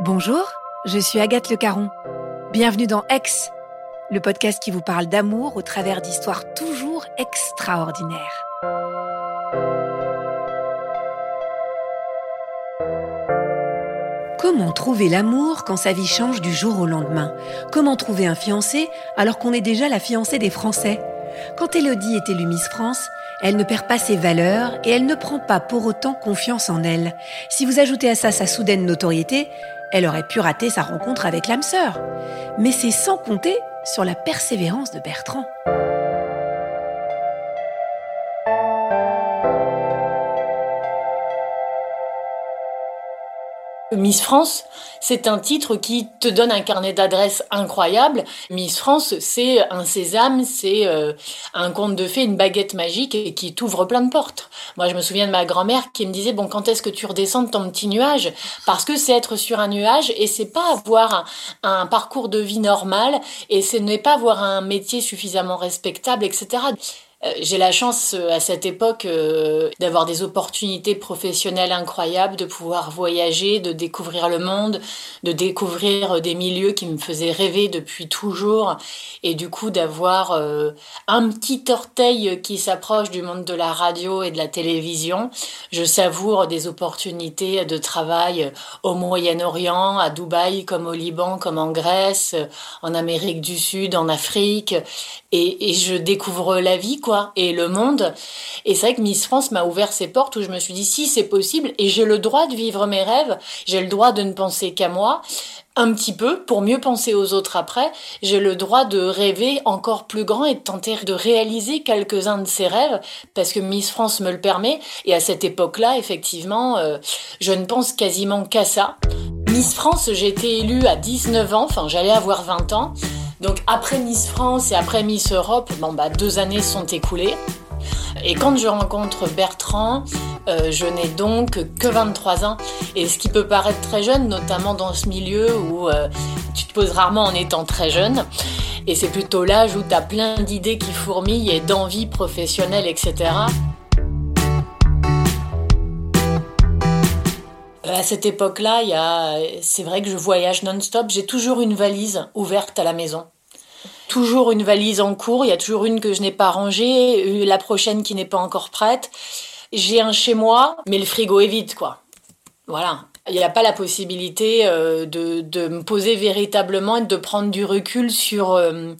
Bonjour, je suis Agathe Le Caron. Bienvenue dans Ex, le podcast qui vous parle d'amour au travers d'histoires toujours extraordinaires. Comment trouver l'amour quand sa vie change du jour au lendemain? Comment trouver un fiancé alors qu'on est déjà la fiancée des Français? Quand Elodie est élue Miss France, elle ne perd pas ses valeurs et elle ne prend pas pour autant confiance en elle. Si vous ajoutez à ça sa soudaine notoriété, elle aurait pu rater sa rencontre avec l'âme sœur. Mais c'est sans compter sur la persévérance de Bertrand. Miss France, c'est un titre qui te donne un carnet d'adresses incroyable. Miss France, c'est un sésame, c'est euh, un conte de fées, une baguette magique et qui t'ouvre plein de portes. Moi, je me souviens de ma grand-mère qui me disait bon, quand est-ce que tu redescends de ton petit nuage? Parce que c'est être sur un nuage et c'est pas avoir un, un parcours de vie normal et ce n'est pas avoir un métier suffisamment respectable, etc. Euh, j'ai la chance euh, à cette époque euh, d'avoir des opportunités professionnelles incroyables, de pouvoir voyager, de découvrir le monde, de découvrir des milieux qui me faisaient rêver depuis toujours et du coup d'avoir un petit orteil qui s'approche du monde de la radio et de la télévision. Je savoure des opportunités de travail au Moyen-Orient, à Dubaï comme au Liban, comme en Grèce, en Amérique du Sud, en Afrique et, je découvre la vie quoi et le monde. Et c'est vrai que Miss France m'a ouvert ses portes où je me suis dit si c'est possible et j'ai le droit de vivre mes rêves, j'ai le droit de ne penser qu'à moi un petit peu pour mieux penser aux autres après. J'ai le droit de rêver encore plus grand et de tenter de réaliser quelques-uns de ces rêves parce que Miss France me le permet. Et à cette époque-là, effectivement, euh, je ne pense quasiment qu'à ça. Miss France, j'ai été élue à 19 ans, enfin j'allais avoir 20 ans. Donc après Miss France et après Miss Europe, bon bah deux années sont écoulées. Et quand je rencontre Bertrand, euh, je n'ai donc que 23 ans. Et ce qui peut paraître très jeune, notamment dans ce milieu où euh, tu te poses rarement en étant très jeune. Et c'est plutôt l'âge où tu as plein d'idées qui fourmillent et d'envies professionnelles, etc. À cette époque-là, c'est vrai que je voyage non-stop. J'ai toujours une valise ouverte à la maison toujours une valise en cours, il y a toujours une que je n'ai pas rangée, la prochaine qui n'est pas encore prête. J'ai un chez moi, mais le frigo est vide, quoi. Voilà. Il n'y a pas la possibilité euh, de, de, me poser véritablement et de prendre du recul sur, euh,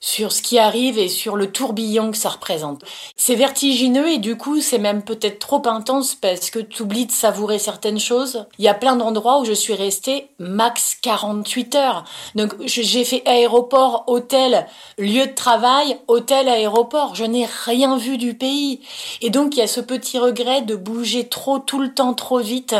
sur ce qui arrive et sur le tourbillon que ça représente. C'est vertigineux et du coup c'est même peut-être trop intense parce que tu oublies de savourer certaines choses. Il y a plein d'endroits où je suis restée max 48 heures. Donc j'ai fait aéroport, hôtel, lieu de travail, hôtel, aéroport. Je n'ai rien vu du pays. Et donc il y a ce petit regret de bouger trop tout le temps trop vite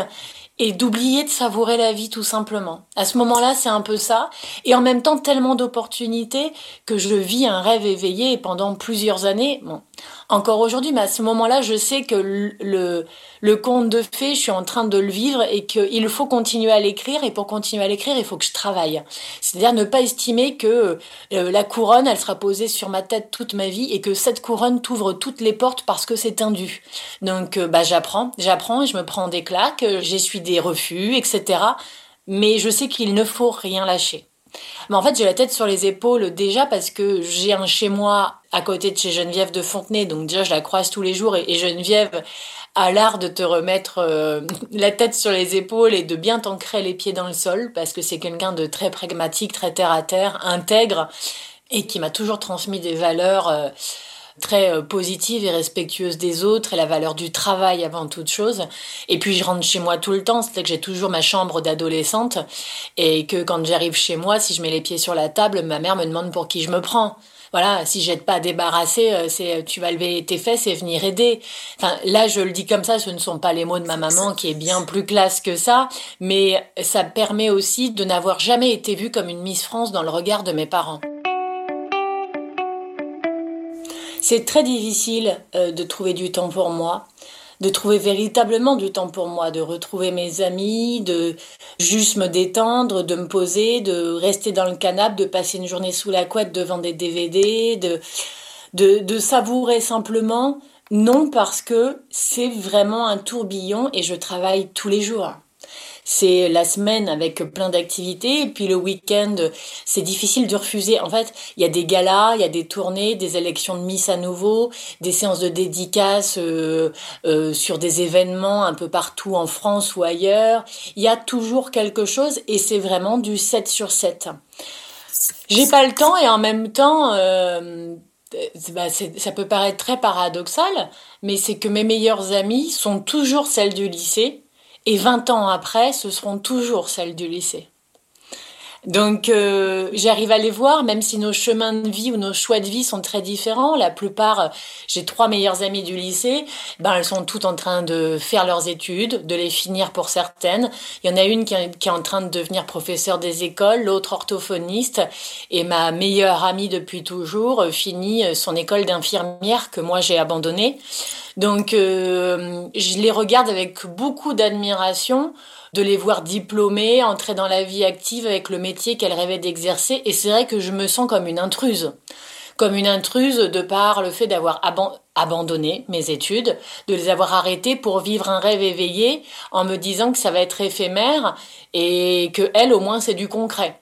et d'oublier de savourer la vie tout simplement. À ce moment-là, c'est un peu ça. Et en même temps, tellement d'opportunités que je vis un rêve éveillé pendant plusieurs années. Bon, encore aujourd'hui, mais à ce moment-là, je sais que le, le conte de fées, je suis en train de le vivre et qu'il faut continuer à l'écrire. Et pour continuer à l'écrire, il faut que je travaille. C'est-à-dire ne pas estimer que euh, la couronne, elle sera posée sur ma tête toute ma vie et que cette couronne t'ouvre toutes les portes parce que c'est dû. Donc, euh, bah, j'apprends, j'apprends je me prends des claques, j'essuie des refus, etc. Mais je sais qu'il ne faut rien lâcher. Mais en fait, j'ai la tête sur les épaules déjà parce que j'ai un chez moi à côté de chez Geneviève de Fontenay, donc déjà je la croise tous les jours et, Geneviève a l'art de te remettre euh, la tête sur les épaules et de bien t'ancrer les pieds dans le sol parce que c'est quelqu'un de très pragmatique, très terre à terre, intègre et qui m'a toujours transmis des valeurs. Euh, très euh, positive et respectueuse des autres et la valeur du travail avant toute chose. Et puis je rentre chez moi tout le temps, c'est que j'ai toujours ma chambre d'adolescente et que quand j'arrive chez moi, si je mets les pieds sur la table, ma mère me demande pour qui je me prends voilà, si j'aide pas à débarrasser, euh, c'est tu vas lever tes fesses et venir aider. Enfin, là, je le dis comme ça, ce ne sont pas les mots de ma maman qui est bien plus classe que ça, mais ça permet aussi de n'avoir jamais été vue comme une Miss France dans le regard de mes parents. C'est très difficile euh, de trouver du temps pour moi, de trouver véritablement du temps pour moi, de retrouver mes amis, de juste me détendre, de me poser, de rester dans le canapé, de passer une journée sous la couette devant des DVD, de, de, de savourer simplement. Non, parce que c'est vraiment un tourbillon et je travaille tous les jours c'est la semaine avec plein d'activités, et puis le week-end, c'est difficile de refuser. En fait, il y a des galas, il y a des tournées, des élections de Miss à nouveau, des séances de dédicaces euh, euh, sur des événements un peu partout en France ou ailleurs. Il y a toujours quelque chose, et c'est vraiment du 7 sur 7. J'ai pas le temps, et en même temps... Euh, bah, ça peut paraître très paradoxal, mais c'est que mes meilleures amies sont toujours celles du lycée et 20 ans après, ce seront toujours celles du lycée. Donc euh, j'arrive à les voir, même si nos chemins de vie ou nos choix de vie sont très différents. La plupart, j'ai trois meilleures amies du lycée, ben elles sont toutes en train de faire leurs études, de les finir pour certaines. Il y en a une qui est, en train de devenir professeur des écoles, l'autre orthophoniste, et ma meilleure amie depuis toujours finit son école d'infirmière que moi j'ai abandonnée. Donc euh, je les regarde avec beaucoup d'admiration de les voir diplômées, entrer dans la vie active avec le métier qu'elles rêvaient d'exercer. Et c'est vrai que je me sens comme une intruse. Comme une intruse de par le fait d'avoir abandonné mes études, de les avoir arrêtées pour vivre un rêve éveillé en me disant que ça va être éphémère et que elle, au moins, c'est du concret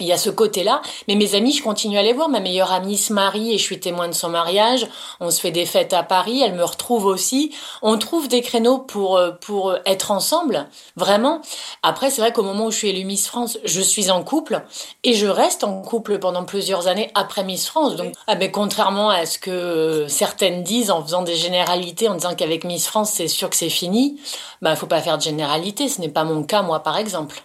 il y a ce côté-là, mais mes amis, je continue à les voir. Ma meilleure amie se marie et je suis témoin de son mariage. On se fait des fêtes à Paris, elle me retrouve aussi. On trouve des créneaux pour euh, pour être ensemble, vraiment. Après, c'est vrai qu'au moment où je suis élue Miss France, je suis en couple et je reste en couple pendant plusieurs années après Miss France. Donc, ah ben, contrairement à ce que euh, certaines disent en faisant des généralités, en disant qu'avec Miss France, c'est sûr que c'est fini, ben, faut pas faire de généralité. Ce n'est pas mon cas, moi, par exemple.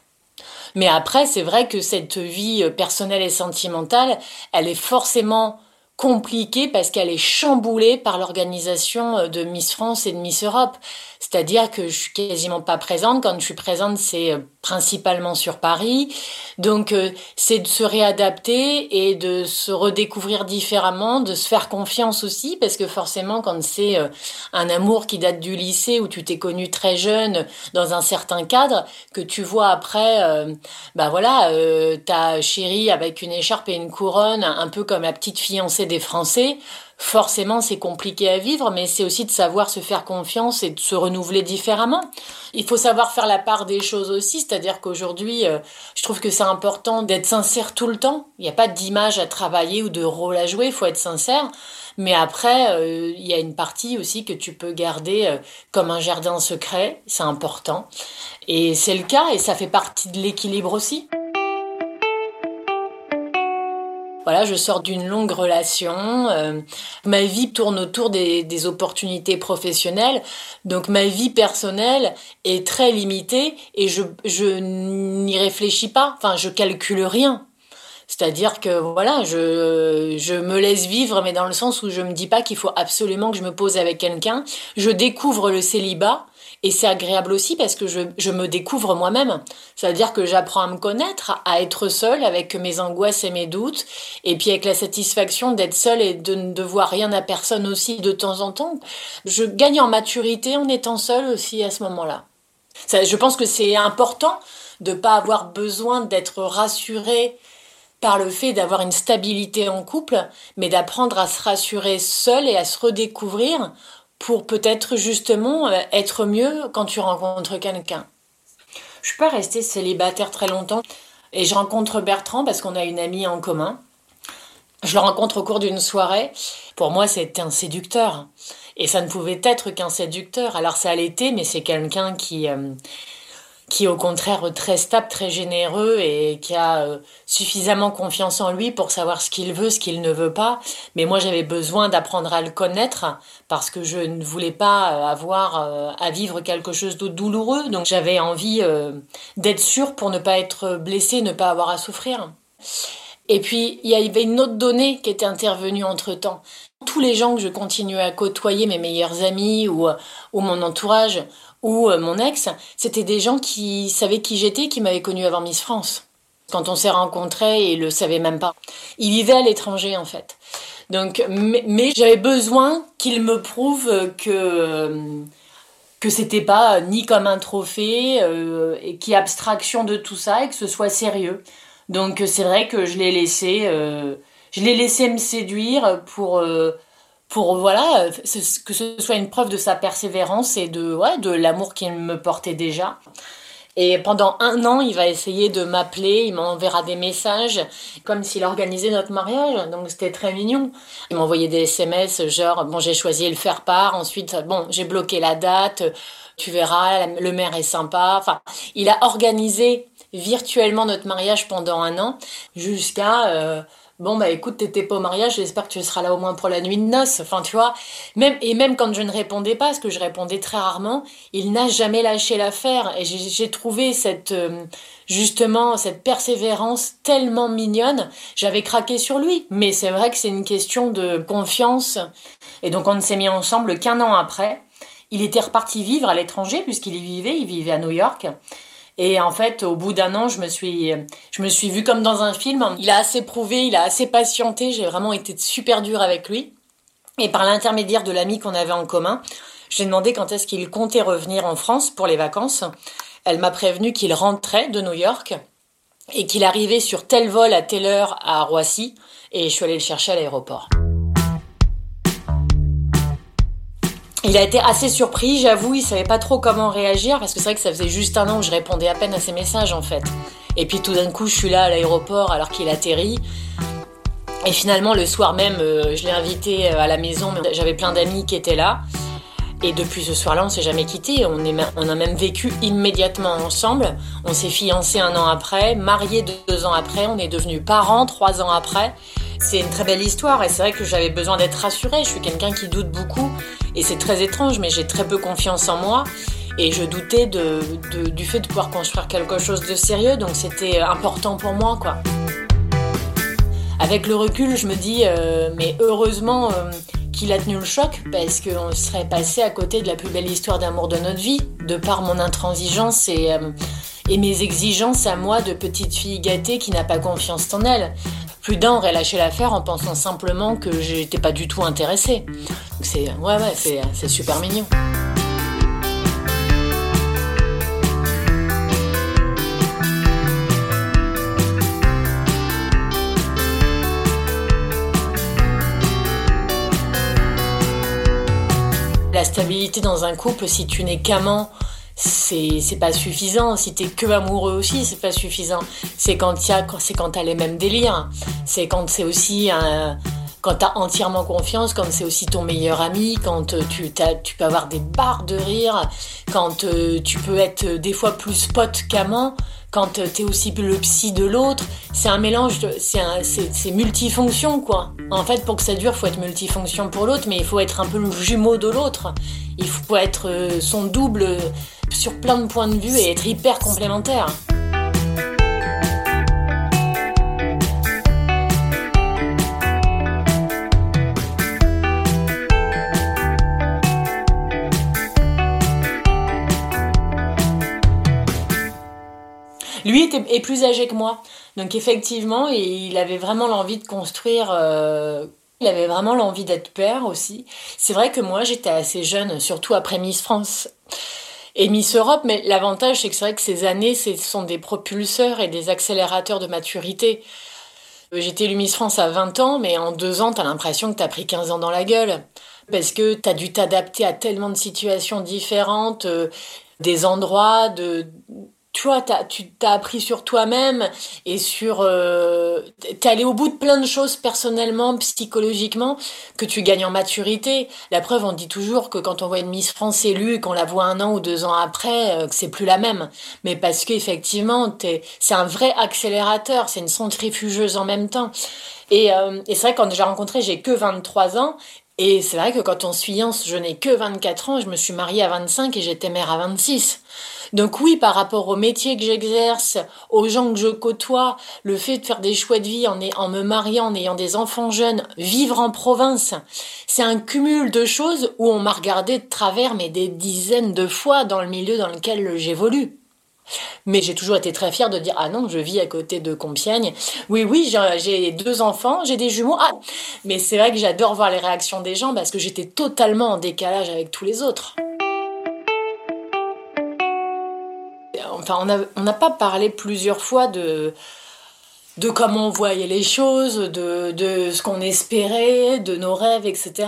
Mais après, c'est vrai que cette vie euh, personnelle et sentimentale, elle est forcément compliquée parce qu'elle est chamboulée par l'organisation euh, de Miss France et de Miss Europe. C'est-à-dire que je suis quasiment pas présente. Quand je suis présente, c'est euh, principalement sur Paris. Donc, euh, c'est de se réadapter et de se redécouvrir différemment, de se faire confiance aussi, parce que forcément, quand c'est euh, un amour qui date du lycée où tu t'es connu très jeune dans un certain cadre, que tu vois après, bah voilà, ta chérie avec une écharpe et une couronne, un peu comme la petite fiancée des Français forcément c'est compliqué à vivre, mais c'est aussi de savoir se faire confiance et de se renouveler différemment. Il faut savoir faire la part des choses aussi, c'est-à-dire qu'aujourd'hui, euh, je trouve que c'est important d'être sincère tout le temps. Il n'y a pas d'image à travailler ou de rôle à jouer, il faut être sincère. Mais après, euh, il y a une partie aussi que tu peux garder euh, comme un jardin secret, c'est important. Et c'est le cas et ça fait partie de l'équilibre aussi. Voilà, je sors d'une longue relation. Euh, ma vie tourne autour des, des, opportunités professionnelles. Donc ma vie personnelle est très limitée et je, je n'y réfléchis pas. Enfin, je calcule rien. C'est-à-dire que voilà, je, je me laisse vivre, mais dans le sens où je me dis pas qu'il faut absolument que je me pose avec quelqu'un. Je découvre le célibat et c'est agréable aussi parce que je, me découvre moi-même. C'est-à-dire que j'apprends à me connaître, à être seule avec mes angoisses et mes doutes, et puis avec la satisfaction d'être seule et de ne devoir rien à personne aussi de temps en temps. Je gagne en maturité en étant seule aussi à ce moment-là. je pense que c'est important de pas avoir besoin d'être rassurée par le fait d'avoir une stabilité en couple, mais d'apprendre à se rassurer seule et à se redécouvrir pour peut-être justement euh, être mieux quand tu rencontres quelqu'un. Je suis pas restée célibataire très longtemps et je rencontre Bertrand parce qu'on a une amie en commun. Je le rencontre au cours d'une soirée. Pour moi, c'était un séducteur. Et ça ne pouvait être qu'un séducteur. Alors ça l'était, mais c'est quelqu'un qui, euh, qui est au contraire très stable, très généreux et qui a euh, suffisamment confiance en lui pour savoir ce qu'il veut, ce qu'il ne veut pas. Mais moi, j'avais besoin d'apprendre à le connaître parce que je ne voulais pas euh, avoir euh, à vivre quelque chose de douloureux. Donc j'avais envie d'être sûre pour ne pas être blessée, ne pas avoir à souffrir. Et puis, il y avait une autre donnée qui était intervenue entre-temps. Tous les gens que je continuais à côtoyer, mes meilleurs amis ou, ou mon entourage, ou euh, mon ex, c'était des gens qui savaient qui j'étais, qui m'avaient connu avant Miss France. Quand on s'est rencontrés, ils le savaient même pas. Ils vivaient à l'étranger en fait. Donc, mais, j'avais besoin qu'ils me prouvent que que c'était pas ni comme un trophée euh, et qui abstraction de tout ça et que ce soit sérieux. Donc c'est vrai que je l'ai laissé, euh, je l'ai laissé me séduire pour pour voilà que ce soit une preuve de sa persévérance et de ouais, de l'amour qu'il me portait déjà. Et pendant un an, il va essayer de m'appeler, il m'enverra des messages, comme s'il organisait notre mariage. Donc c'était très mignon. Il m'envoyait des SMS, genre, bon, j'ai choisi le faire part. Ensuite, bon, j'ai bloqué la date. Tu verras, le maire est sympa. Enfin, il a organisé virtuellement notre mariage pendant un an, jusqu'à euh, bon bah écoute t'étais pas au mariage j'espère que tu seras là au moins pour la nuit de noces. Enfin tu vois même et même quand je ne répondais pas parce que je répondais très rarement il n'a jamais lâché l'affaire. Et j'ai trouvé cette euh, justement cette persévérance tellement mignonne. J'avais craqué sur lui. Mais c'est vrai que c'est une question de confiance. Et donc on ne s'est mis ensemble qu'un an après. Il était reparti vivre à l'étranger puisqu'il y vivait. Il vivait à New York et en fait, au bout d'un an, je me suis, je me suis vue comme dans un film. Il a assez prouvé, il a assez patienté. J'ai vraiment été super dure avec lui. Et par l'intermédiaire de l'ami qu'on avait en commun, j'ai demandé quand est-ce qu'il comptait revenir en France pour les vacances. Elle m'a prévenu qu'il rentrait de New York et qu'il arrivait sur tel vol à telle heure à Roissy. Et je suis allée le chercher à l'aéroport. Il a été assez surpris, j'avoue, il savait pas trop comment réagir parce que c'est vrai que ça faisait juste un an que je répondais à peine à ses messages en fait. Et puis tout d'un coup, je suis là à l'aéroport alors qu'il atterrit. Et finalement, le soir même, euh, je l'ai invité euh, à la maison, j'avais plein d'amis qui étaient là. Et depuis ce soir-là, on s'est jamais quitté. On, on a même vécu immédiatement ensemble. On s'est fiancés un an après, mariés deux ans après, on est devenus parents trois ans après. C'est une très belle histoire et c'est vrai que j'avais besoin d'être rassurée. Je suis quelqu'un qui doute beaucoup et c'est très étrange, mais j'ai très peu confiance en moi. Et je doutais du fait de pouvoir construire quelque chose de sérieux, donc c'était important pour moi, quoi. Avec le recul, je me dis, euh, mais heureusement euh, qu'il a tenu le choc, parce qu'on serait passé à côté de la plus belle histoire d'amour de notre vie, de par mon intransigeance et, euh, et mes exigences à moi de petite fille gâtée qui n'a pas confiance en elle. Plus d'un aurait lâché l'affaire en pensant simplement que j'étais pas du tout intéressée. C'est ouais ouais, c'est, super mignon. La stabilité dans un couple, si tu n'es qu'amant, c'est pas suffisant. Si t'es que amoureux aussi, c'est pas suffisant. C'est quand c'est quand t'as les mêmes délires. C'est quand c'est aussi un, quand t'as entièrement confiance, quand c'est aussi ton meilleur ami, quand euh, tu, tu peux avoir des barres de rire, quand euh, tu peux être euh, des fois plus pote qu'amant, quand t'es aussi le psy de l'autre. C'est un mélange, c'est multifonction quoi. En fait, pour que ça dure, faut être multifonction pour l'autre, mais il faut être un peu le jumeau de l'autre. Il faut être son double sur plein de points de vue et être hyper complémentaire. Lui était, est plus âgé que moi. Donc effectivement, il avait vraiment l'envie de construire... Euh, il avait vraiment l'envie d'être père aussi. C'est vrai que moi, j'étais assez jeune, surtout après Miss France et Miss Europe, mais l'avantage, c'est que c'est vrai que ces années, ce sont des propulseurs et des accélérateurs de maturité. J'étais élue Miss France à 20 ans, mais en deux ans, t'as l'impression que t'as pris 15 ans dans la gueule. Parce que t'as dû t'adapter à tellement de situations différentes, euh, des endroits, de, tu vois, tu t'as appris sur toi-même et sur, euh, t'es allé au bout de plein de choses personnellement, psychologiquement, que tu gagnes en maturité. La preuve, on dit toujours que quand on voit une Miss France élue et qu'on la voit un an ou deux ans après, euh, que c'est plus la même. Mais parce qu'effectivement, c'est un vrai accélérateur, c'est une centrifugeuse en même temps. Et, euh, et c'est vrai, quand j'ai rencontré, j'ai que 23 ans, et c'est vrai que quand on se fiance, je n'ai que 24 ans, je me suis mariée à 25 et j'étais mère à 26. Donc oui, par rapport au métier que j'exerce, aux gens que je côtoie, le fait de faire des choix de vie en, me mariant, en ayant des enfants jeunes, vivre en province, c'est un cumul de choses où on m'a regardé de travers, mais des dizaines de fois dans le milieu dans lequel j'évolue. Mais j'ai toujours été très fière de dire ah non, je vis à côté de Compiègne. Oui, oui, j'ai deux enfants, j'ai des jumeaux. Ah, mais c'est vrai que j'adore voir les réactions des gens parce que j'étais totalement en décalage avec tous les autres. Enfin, on n'a pas parlé plusieurs fois de de comment on voyait les choses, de, de ce qu'on espérait, de nos rêves, etc.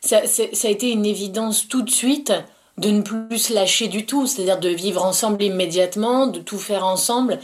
Ça, a été une évidence tout de suite de ne plus se lâcher du tout, c'est-à-dire de vivre ensemble immédiatement, de tout faire ensemble.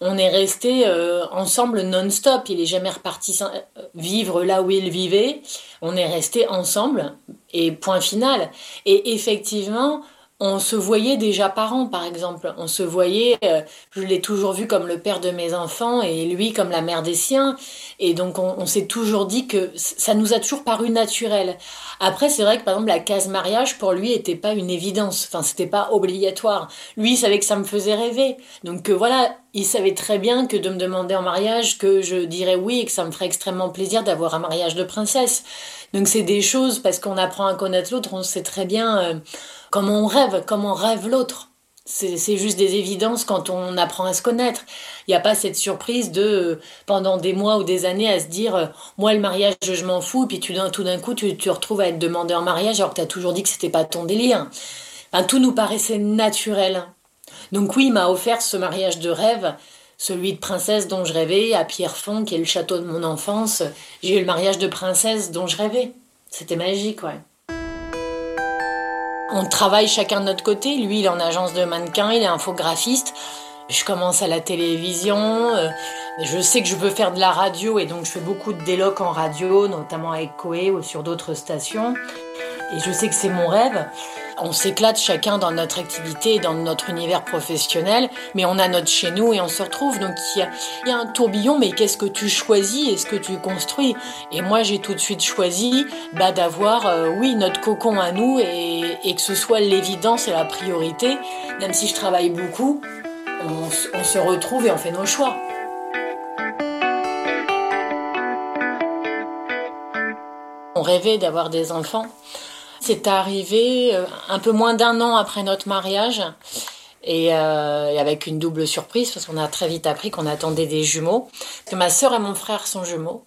On est resté euh, ensemble non-stop. Il est jamais reparti euh, vivre là où il vivait. On est resté ensemble et point final. Et effectivement, on se voyait déjà parents, par exemple. On se voyait, euh, je l'ai toujours vu comme le père de mes enfants et lui comme la mère des siens. Et donc, on, s'est toujours dit que ça nous a toujours paru naturel. Après, c'est vrai que, par exemple, la case mariage, pour lui, était pas une évidence. Enfin, c'était pas obligatoire. Lui, il savait que ça me faisait rêver. Donc, euh, voilà, il savait très bien que de me demander en mariage, que je dirais oui et que ça me ferait extrêmement plaisir d'avoir un mariage de princesse. Donc, c'est des choses, parce qu'on apprend à connaître l'autre, on sait très bien... Euh, comment on rêve, comment rêve l'autre. C'est juste des évidences quand on apprend à se connaître. Il n'y a pas cette surprise de, pendant des mois ou des années, à se dire, euh, moi, le mariage, je m'en fous, puis tu, tout d'un coup, tu te retrouves à être demandé en mariage alors que tu as toujours dit que c'était pas ton délire. tout nous paraissait naturel. Donc oui, il m'a offert ce mariage de rêve, celui de princesse dont je rêvais, à Pierrefonds, qui est le château de mon enfance. J'ai eu le mariage de princesse dont je rêvais. C'était magique, ouais. On travaille chacun de notre côté. Lui, il est en agence de mannequin, il est infographiste. Je commence à la télévision. Euh, je sais que je veux faire de la radio et donc je fais beaucoup de délocs en radio, notamment avec Coé ou sur d'autres stations. Et je sais que c'est mon rêve on s'éclate chacun dans notre activité, dans notre univers professionnel, mais on a notre chez nous et on se retrouve. Donc il y a, un tourbillon, mais qu'est-ce que tu choisis et ce que tu construis? Et moi j'ai tout de suite choisi bah, d'avoir, euh, oui, notre cocon à nous et, que ce soit l'évidence et la priorité. Même si je travaille beaucoup, on se retrouve et on fait nos choix. On rêvait d'avoir des enfants. C'est arrivé euh, un peu moins d'un an après notre mariage. Euh, et, avec une double surprise parce qu'on a très vite appris qu'on attendait des jumeaux. Que ma sœur et mon frère sont jumeaux.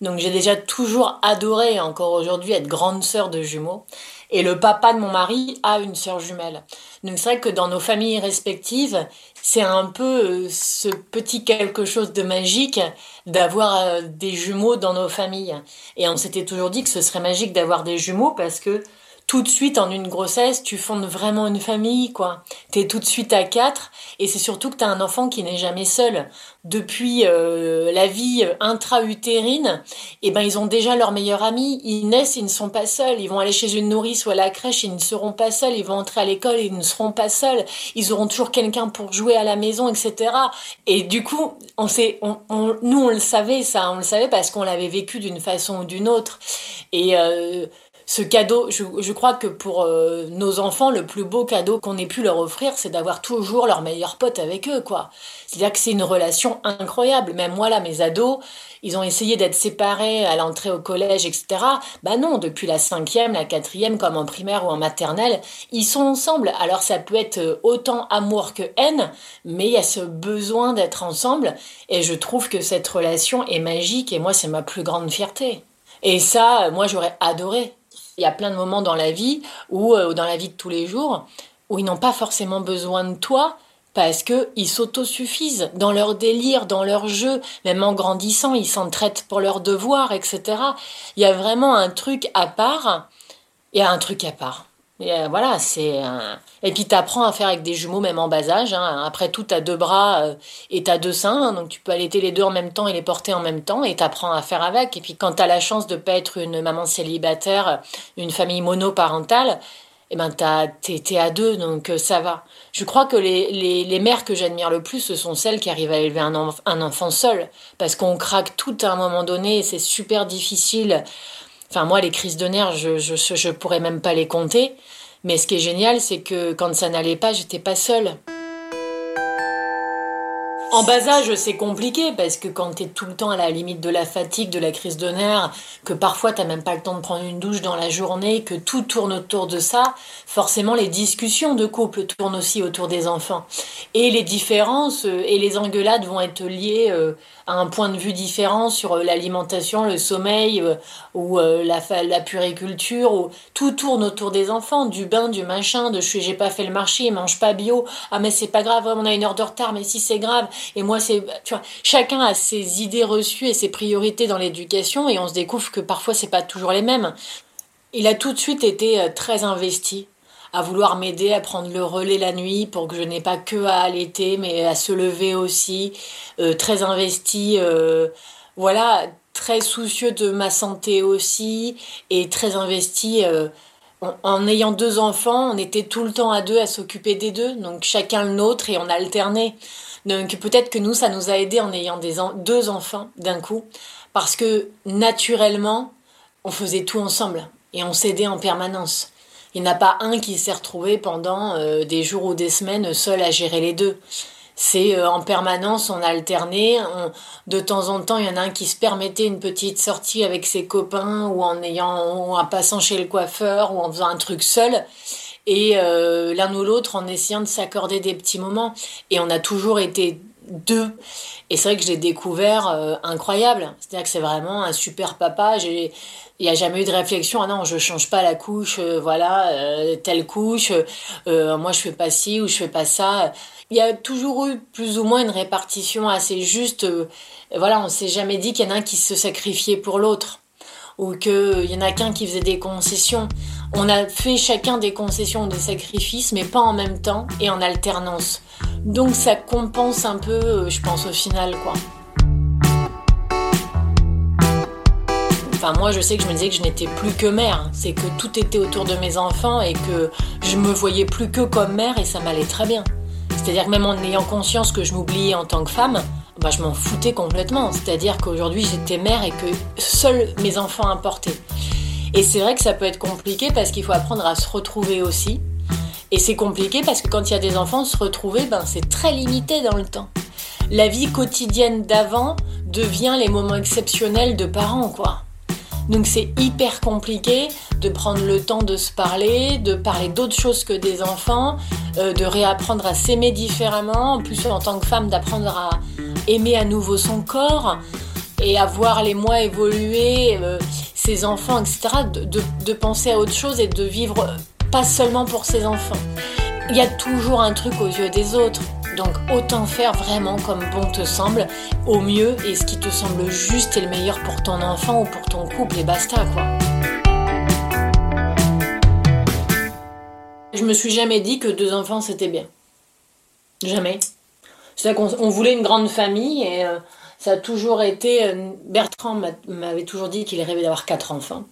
Donc j'ai déjà toujours adoré encore aujourd'hui être grande sœur de jumeaux. Et le papa de mon mari a une sœur jumelle. Donc c'est vrai que dans nos familles respectives, c'est un peu euh, ce petit quelque chose de magique d'avoir des jumeaux dans nos familles. Et on s'était toujours dit que ce serait magique d'avoir des jumeaux parce que tout de suite en une grossesse, tu fondes vraiment une famille, quoi. T'es tout de suite à quatre, et c'est surtout que t'as un enfant qui n'est jamais seul. Depuis euh, la vie intra-utérine, eh ben ils ont déjà leur meilleur ami. Ils naissent, ils ne sont pas seuls. Ils vont aller chez une nourrice ou à la crèche, ils ne seront pas seuls. Ils vont entrer à l'école, ils ne seront pas seuls. Ils auront toujours quelqu'un pour jouer à la maison, etc. Et du coup, on sait, on, nous on le savait ça, on le savait parce qu'on l'avait vécu d'une façon ou d'une autre. Et euh, ce cadeau, je, crois que pour euh, nos enfants, le plus beau cadeau qu'on ait pu leur offrir, c'est d'avoir toujours leur meilleur pote avec eux, quoi. C'est-à-dire que c'est une relation incroyable. Même moi, là, mes ados, ils ont essayé d'être séparés à l'entrée au collège, etc. Bah non, depuis la cinquième, la quatrième, comme en primaire ou en maternelle, ils sont ensemble. Alors ça peut être autant amour que haine, mais il y a ce besoin d'être ensemble. Et je trouve que cette relation est magique et moi, c'est ma plus grande fierté. Et ça, moi, j'aurais adoré il y a plein de moments dans la vie ou euh, dans la vie de tous les jours où ils n'ont pas forcément besoin de toi parce qu'ils s'autosuffisent dans leur délire, dans leur jeu, même en grandissant, ils s'entraident pour leurs devoirs, etc. Il y a vraiment un truc à part. A un truc à part. Et euh, voilà, c'est Et puis t'apprends à faire avec des jumeaux même en bas âge. Hein. Après tout, t'as deux bras euh, et t'as deux seins, hein. donc tu peux allaiter les deux en même temps et les porter en même temps, et t'apprends à faire avec. Et puis quand t'as la chance de pas être une maman célibataire, une famille monoparentale, eh ben t'es à deux, donc euh, ça va. Je crois que les, les, les mères que j'admire le plus, ce sont celles qui arrivent à élever un, un enfant seul, parce qu'on craque tout à un moment donné, et c'est super difficile Enfin, moi, les crises de nerfs, je, je, je pourrais même pas les compter. Mais ce qui est génial, c'est que quand ça n'allait pas, j'étais pas seule. En bas âge, c'est compliqué parce que quand tu es tout le temps à la limite de la fatigue, de la crise de nerfs, que parfois t'as même pas le temps de prendre une douche dans la journée, que tout tourne autour de ça, forcément les discussions de couple tournent aussi autour des enfants. Et les différences euh, et les engueulades vont être liées euh, un point de vue différent sur euh, l'alimentation, le sommeil ou la, la puriculture. Ou... Tout tourne autour des enfants, du bain, du machin, de je j'ai pas fait le marché, ils mangent pas bio, ah mais c'est pas grave, on a une heure de retard, mais si c'est grave. Et moi, c'est, tu vois, chacun a ses idées reçues et ses priorités dans l'éducation et on se découvre que parfois c'est pas toujours les mêmes. Il a tout de suite été euh, très investi à vouloir m'aider à prendre le relais la nuit pour que je n'ai pas que à allaiter mais à se lever aussi, euh, très investi, euh, voilà, très soucieux de ma santé aussi et très investi. en, ayant deux enfants, on était tout le temps à deux à s'occuper des deux, donc chacun le nôtre et on alternait. Donc peut-être que nous, ça nous a aidé en ayant deux enfants d'un coup, parce que naturellement, on faisait tout ensemble et on s'aidait en permanence. Il n'y en a pas un qui s'est retrouvé pendant euh, des jours ou des semaines seul à gérer les deux. C'est euh, en permanence, on alternait. de temps en temps, il y en a un qui se permettait une petite sortie avec ses copains ou en ayant, ou en passant chez le coiffeur ou en faisant un truc seul et euh, l'un ou l'autre en essayant de s'accorder des petits moments. Et on a toujours été deux. Et c'est vrai que j'ai découvert euh, incroyable. C'est-à-dire que c'est vraiment un super papa. Il n'y a jamais eu de réflexion. Ah non, je change pas la couche, euh, voilà, telle couche. moi, je fais pas ci ou je fais pas ça. Il y a toujours eu plus ou moins une répartition assez juste. voilà, on s'est jamais dit qu'il y en a un qui se sacrifiait pour l'autre ou qu'il y en a qu'un qui faisait des concessions. On a fait chacun des concessions, des sacrifices, mais pas en même temps et en alternance. Donc ça compense un peu, euh, je pense, au final, quoi. Enfin, moi, je sais que je me disais que je n'étais plus que mère. C'est que tout était autour de mes enfants et que je me voyais plus que comme mère et ça m'allait très bien. C'est-à-dire que même en ayant conscience que je m'oubliais en tant que femme, bah, je m'en foutais complètement. C'est-à-dire qu'aujourd'hui, j'étais mère et que seuls mes enfants importaient. Et c'est vrai que ça peut être compliqué parce qu'il faut apprendre à se retrouver aussi. Et c'est compliqué parce que quand il y a des enfants, se retrouver, ben, c'est très limité dans le temps. La vie quotidienne d'avant devient les moments exceptionnels de parents, quoi. Donc c'est hyper compliqué de prendre le temps de se parler, de parler d'autres choses que des enfants, euh, de réapprendre à s'aimer différemment, en plus en tant que femme d'apprendre à aimer à nouveau son corps et à voir les mois évoluer, euh, ses enfants, etc. De, de, penser à autre chose et de vivre pas seulement pour ses enfants. Il y a toujours un truc aux yeux des autres. Donc autant faire vraiment comme bon te semble, au mieux et ce qui te semble juste et le meilleur pour ton enfant ou pour ton couple et basta quoi. Je me suis jamais dit que deux enfants c'était bien. Jamais. C'est qu'on on voulait une grande famille et euh, ça a toujours été. Euh, Bertrand m'avait toujours dit qu'il rêvait d'avoir quatre enfants.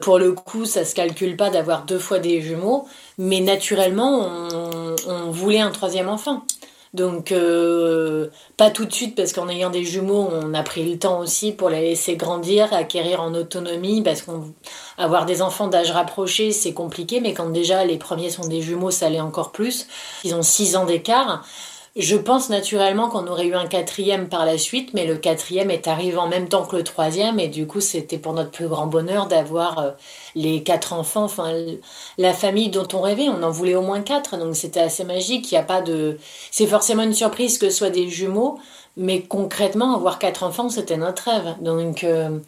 Pour le coup, ça se calcule pas d'avoir deux fois des jumeaux, mais naturellement, on voulait un troisième enfant. Donc, euh, pas tout de suite, parce qu'en ayant des jumeaux, on a pris le temps aussi pour les laisser grandir, acquérir en autonomie, parce qu'avoir des enfants d'âge rapproché, c'est compliqué, mais quand déjà les premiers sont des jumeaux, ça l'est encore plus. Ils ont 6 ans d'écart. Je pense naturellement qu'on aurait eu un quatrième par la suite, mais le quatrième est arrivé en même temps que le troisième, et du coup, c'était pour notre plus grand bonheur d'avoir euh, les quatre enfants, enfin, la famille dont on rêvait. On en voulait au moins quatre, donc c'était assez magique. Il y a pas de. C'est forcément une surprise que ce soit des jumeaux, mais concrètement, avoir quatre enfants, c'était notre rêve. Donc, euh,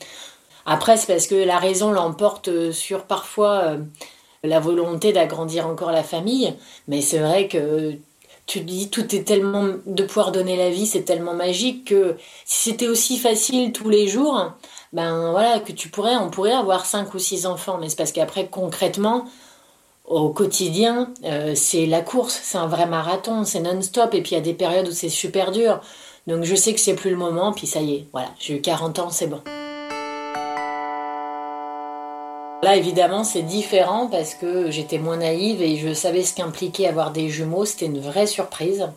après, c'est parce que la raison l'emporte sur parfois euh, la volonté d'agrandir encore la famille, mais c'est vrai que tu te dis tout est tellement de pouvoir donner la vie, c'est tellement magique que si c'était aussi facile tous les jours, ben voilà, que tu pourrais, on pourrait avoir cinq ou six enfants, mais c'est parce qu'après concrètement, au quotidien, euh, c'est la course, c'est un vrai marathon, c'est non-stop, et puis il y a des périodes où c'est super dur. Donc je sais que c'est plus le moment, puis ça y est, voilà, j'ai eu 40 ans, c'est bon. Là, évidemment, c'est différent parce que j'étais moins naïve et je savais ce qu'impliquait avoir des jumeaux. C'était une vraie surprise.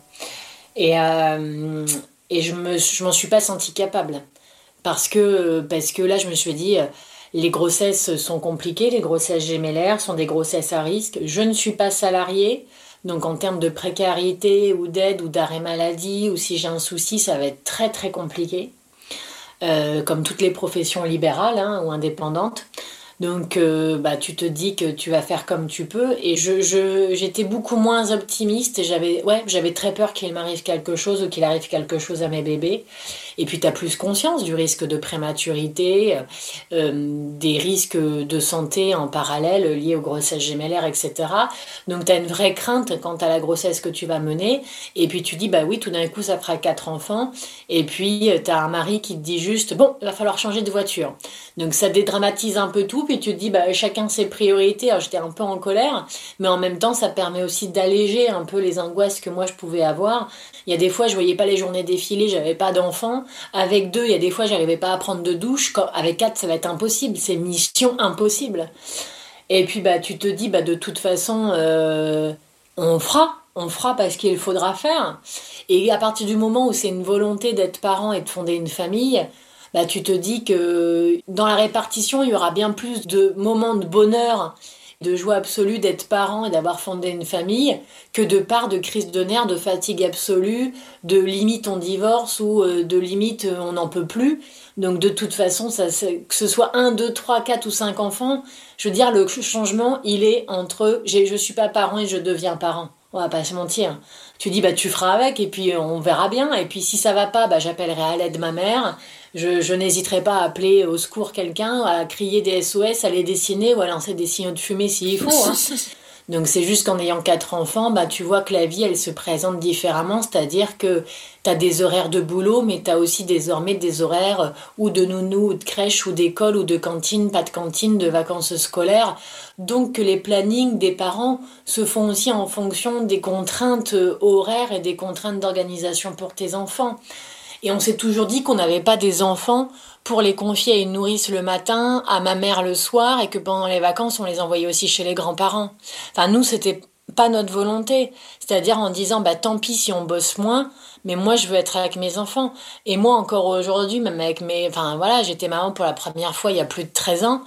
Et, euh, je je m'en suis pas sentie capable. Parce que, parce que là, je me suis dit, les grossesses sont compliquées, les grossesses gémellaires sont des grossesses à risque. Je ne suis pas salariée, donc en termes de précarité ou d'aide ou d'arrêt maladie, ou si j'ai un souci, ça va être très très compliqué. Euh, comme toutes les professions libérales hein, ou indépendantes. Donc, euh, bah, tu te dis que tu vas faire comme tu peux. Et je, j'étais beaucoup moins optimiste et j'avais, ouais, j'avais très peur qu'il m'arrive quelque chose ou qu'il arrive quelque chose à mes bébés. Et puis, tu as plus conscience du risque de prématurité, euh, des risques de santé en parallèle liés aux grossesses gémellaires, etc. Donc, tu as une vraie crainte quant à la grossesse que tu vas mener. Et puis, tu dis, bah oui, tout d'un coup, ça fera quatre enfants. Et puis, tu as un mari qui te dit juste, bon, il va falloir changer de voiture. Donc, ça dédramatise un peu tout puis tu te dis bah, chacun ses priorités. Alors j'étais un peu en colère, mais en même temps ça permet aussi d'alléger un peu les angoisses que moi je pouvais avoir. Il y a des fois je voyais pas les journées défiler, j'avais pas d'enfants. Avec deux, il y a des fois j'arrivais pas à prendre de douche. Avec quatre, ça va être impossible. C'est mission impossible. Et puis bah tu te dis bah de toute façon euh, on fera, on fera parce qu'il faudra faire. Et à partir du moment où c'est une volonté d'être parent et de fonder une famille, bah, tu te dis que dans la répartition, il y aura bien plus de moments de bonheur, de joie absolue d'être parent et d'avoir fondé une famille, que de part de crise de nerfs, de fatigue absolue, de limite on divorce ou euh, de limite euh, on n'en peut plus. Donc de toute façon, ça, que ce soit un, deux, trois, quatre ou cinq enfants, je veux dire, le changement, il est entre je suis pas parent et je deviens parent. On va pas se mentir. Tu dis, bah, tu feras avec et puis on verra bien. Et puis si ça va pas, bah, j'appellerai à l'aide ma mère. Je, je n'hésiterai pas à appeler au secours quelqu'un, à crier des SOS, à les dessiner ou à lancer des signaux de fumée s'il faut. Hein. Donc c'est juste qu'en ayant quatre enfants, bah, tu vois que la vie, elle se présente différemment, c'est-à-dire que tu as des horaires de boulot, mais tu as aussi désormais des horaires ou de nounou, ou de crèche, ou d'école, ou de cantine, pas de cantine, de vacances scolaires. Donc que les plannings des parents se font aussi en fonction des contraintes horaires et des contraintes d'organisation pour tes enfants. Et on s'est toujours dit qu'on n'avait pas des enfants pour les confier à une nourrice le matin, à ma mère le soir, et que pendant les vacances, on les envoyait aussi chez les grands-parents. Enfin, nous, c'était pas notre volonté. C'est-à-dire en disant, bah tant pis si on bosse moins, mais moi je veux être avec mes enfants. Et moi encore aujourd'hui, même avec mes... Enfin voilà, j'étais maman pour la première fois il y a plus de 13 ans.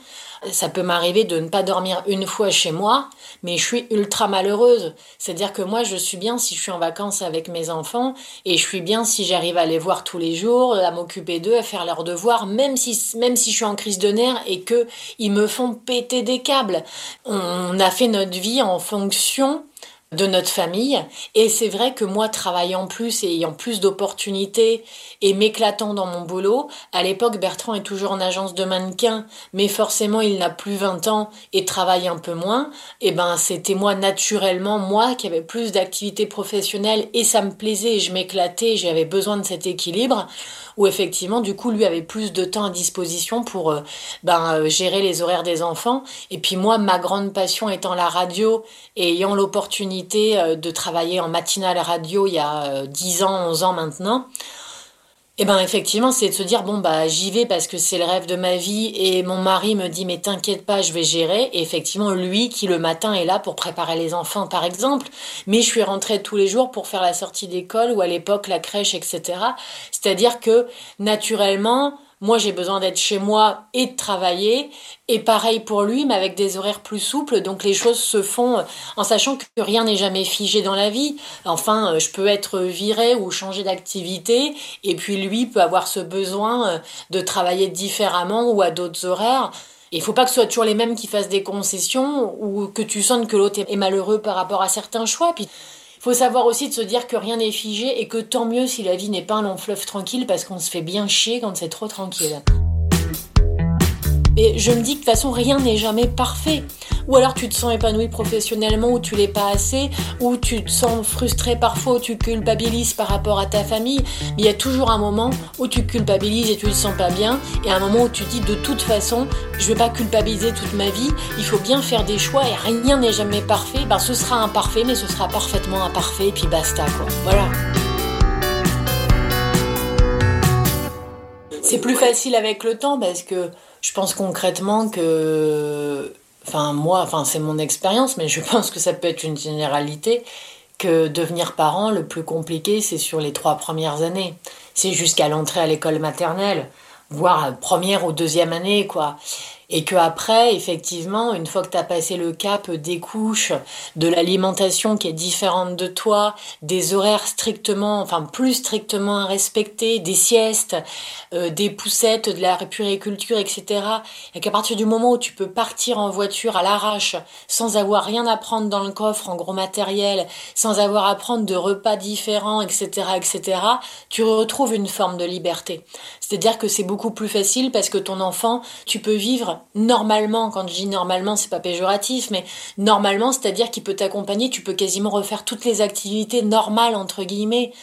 Ça peut m'arriver de ne pas dormir une fois chez moi, mais je suis ultra malheureuse. C'est-à-dire que moi, je suis bien si je suis en vacances avec mes enfants, et je suis bien si j'arrive à les voir tous les jours, à m'occuper d'eux, à faire leurs devoirs, même si, même si je suis en crise de nerfs et que ils me font péter des câbles. On a fait notre vie en fonction de notre famille. Et c'est vrai que moi, travaillant plus et ayant plus d'opportunités et m'éclatant dans mon boulot, à l'époque, Bertrand est toujours en agence de mannequin, mais forcément, il n'a plus 20 ans et travaille un peu moins. Et ben, c'était moi, naturellement, moi, qui avait plus d'activités professionnelles et ça me plaisait et je m'éclatais, j'avais besoin de cet équilibre où effectivement, du coup, lui avait plus de temps à disposition pour euh, ben, euh, gérer les horaires des enfants. Et puis moi, ma grande passion étant la radio et ayant l'opportunité euh, de travailler en matinale radio il y a 10 ans, 11 ans maintenant, et eh ben effectivement, c'est de se dire bon bah j'y vais parce que c'est le rêve de ma vie et mon mari me dit mais t'inquiète pas, je vais gérer. Et effectivement, lui qui le matin est là pour préparer les enfants par exemple, mais je suis rentrée tous les jours pour faire la sortie d'école ou à l'époque la crèche, etc. C'est-à-dire que naturellement, moi, j'ai besoin d'être chez moi et de travailler. Et pareil pour lui, mais avec des horaires plus souples. Donc les choses se font euh, en sachant que rien n'est jamais figé dans la vie. Enfin, euh, je peux être viré ou changer d'activité. Et puis lui peut avoir ce besoin euh, de travailler différemment ou à d'autres horaires. Il faut pas que ce soit toujours les mêmes qui fassent des concessions ou que tu sens que l'autre est malheureux par rapport à certains choix. Puis faut savoir aussi de se dire que rien n'est figé et que tant mieux si la vie n'est pas un long fleuve tranquille parce qu'on se fait bien chier quand c'est trop tranquille. Et je me dis que de toute façon, rien n'est jamais parfait. Ou alors tu te sens épanoui professionnellement, ou tu l'es pas assez, ou tu te sens frustré parfois, ou tu culpabilises par rapport à ta famille. il y a toujours un moment où tu culpabilises et tu le sens pas bien, et un moment où tu dis de toute façon, je vais pas culpabiliser toute ma vie, il faut bien faire des choix et rien n'est jamais parfait. Ben, ce sera imparfait, mais ce sera parfaitement imparfait, et puis basta quoi. Voilà. C'est plus facile avec le temps parce que je pense concrètement que, enfin moi, enfin c'est mon expérience, mais je pense que ça peut être une généralité que devenir parent, le plus compliqué, c'est sur les trois premières années. C'est jusqu'à l'entrée à l'école maternelle, voire première ou deuxième année, quoi et que après effectivement une fois que tu as passé le cap des couches de l'alimentation qui est différente de toi des horaires strictement enfin plus strictement à respecter des siestes euh, des poussettes de la puriculture etc et qu'à partir du moment où tu peux partir en voiture à l'arrache sans avoir rien à prendre dans le coffre en gros matériel sans avoir à prendre de repas différents etc etc tu retrouves une forme de liberté c'est à dire que c'est beaucoup plus facile parce que ton enfant tu peux vivre normalement, quand je dis normalement, c'est pas péjoratif, mais normalement, c'est-à-dire qu'il peut t'accompagner, tu peux quasiment refaire toutes les activités normales, entre guillemets.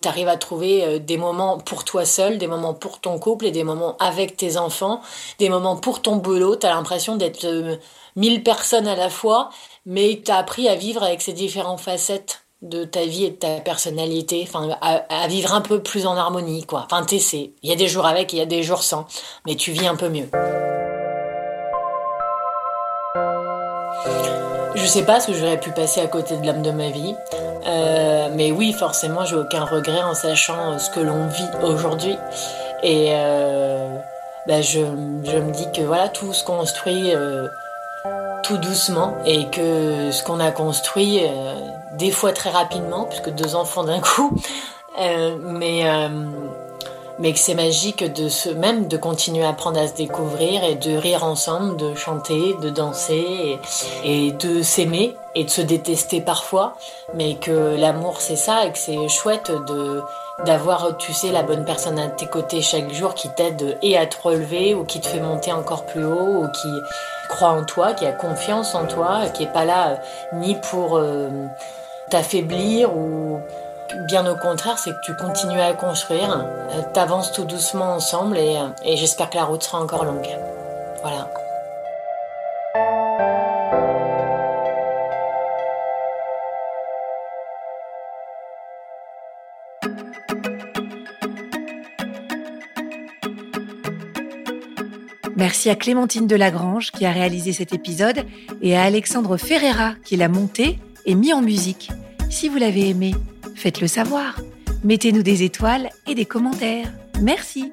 Tu arrives à trouver euh, des moments pour toi seul, des moments pour ton couple et des moments avec tes enfants, des moments pour ton boulot. Tu as l'impression d'être euh, mille personnes à la fois, mais tu as appris à vivre avec ces différentes facettes de ta vie et de ta personnalité, enfin à, vivre un peu plus en harmonie quoi. Enfin t'essaies. Il y a des jours avec, il y a des jours sans, mais tu vis un peu mieux. Je sais pas ce que j'aurais pu passer à côté de l'homme de ma vie. Euh, mais oui, forcément, j'ai aucun regret en sachant ce que l'on vit aujourd'hui. Et euh, bah, je, me dis que voilà, tout se construit euh, tout doucement et que ce qu'on a construit, des fois très rapidement, puisque deux enfants d'un coup, mais mais que c'est magique de se même de continuer à apprendre à se découvrir et de rire ensemble, de chanter, de danser et, de s'aimer et de se détester parfois, mais que l'amour c'est ça et que c'est chouette de d'avoir tu sais la bonne personne à tes côtés chaque jour qui t'aide et à te relever ou qui te fait monter encore plus haut ou qui croit en toi, qui a confiance en toi, qui est pas là euh, ni pour euh, t'affaiblir ou Bien au contraire, c'est que tu continues à construire, euh, t'avances tout doucement ensemble et, euh, et j'espère que la route sera encore longue. Voilà. Merci à Clémentine Delagrange qui a réalisé cet épisode et à Alexandre Ferreira qui l'a monté et mis en musique. Si vous l'avez aimé, Faites-le savoir. Mettez-nous des étoiles et des commentaires. Merci.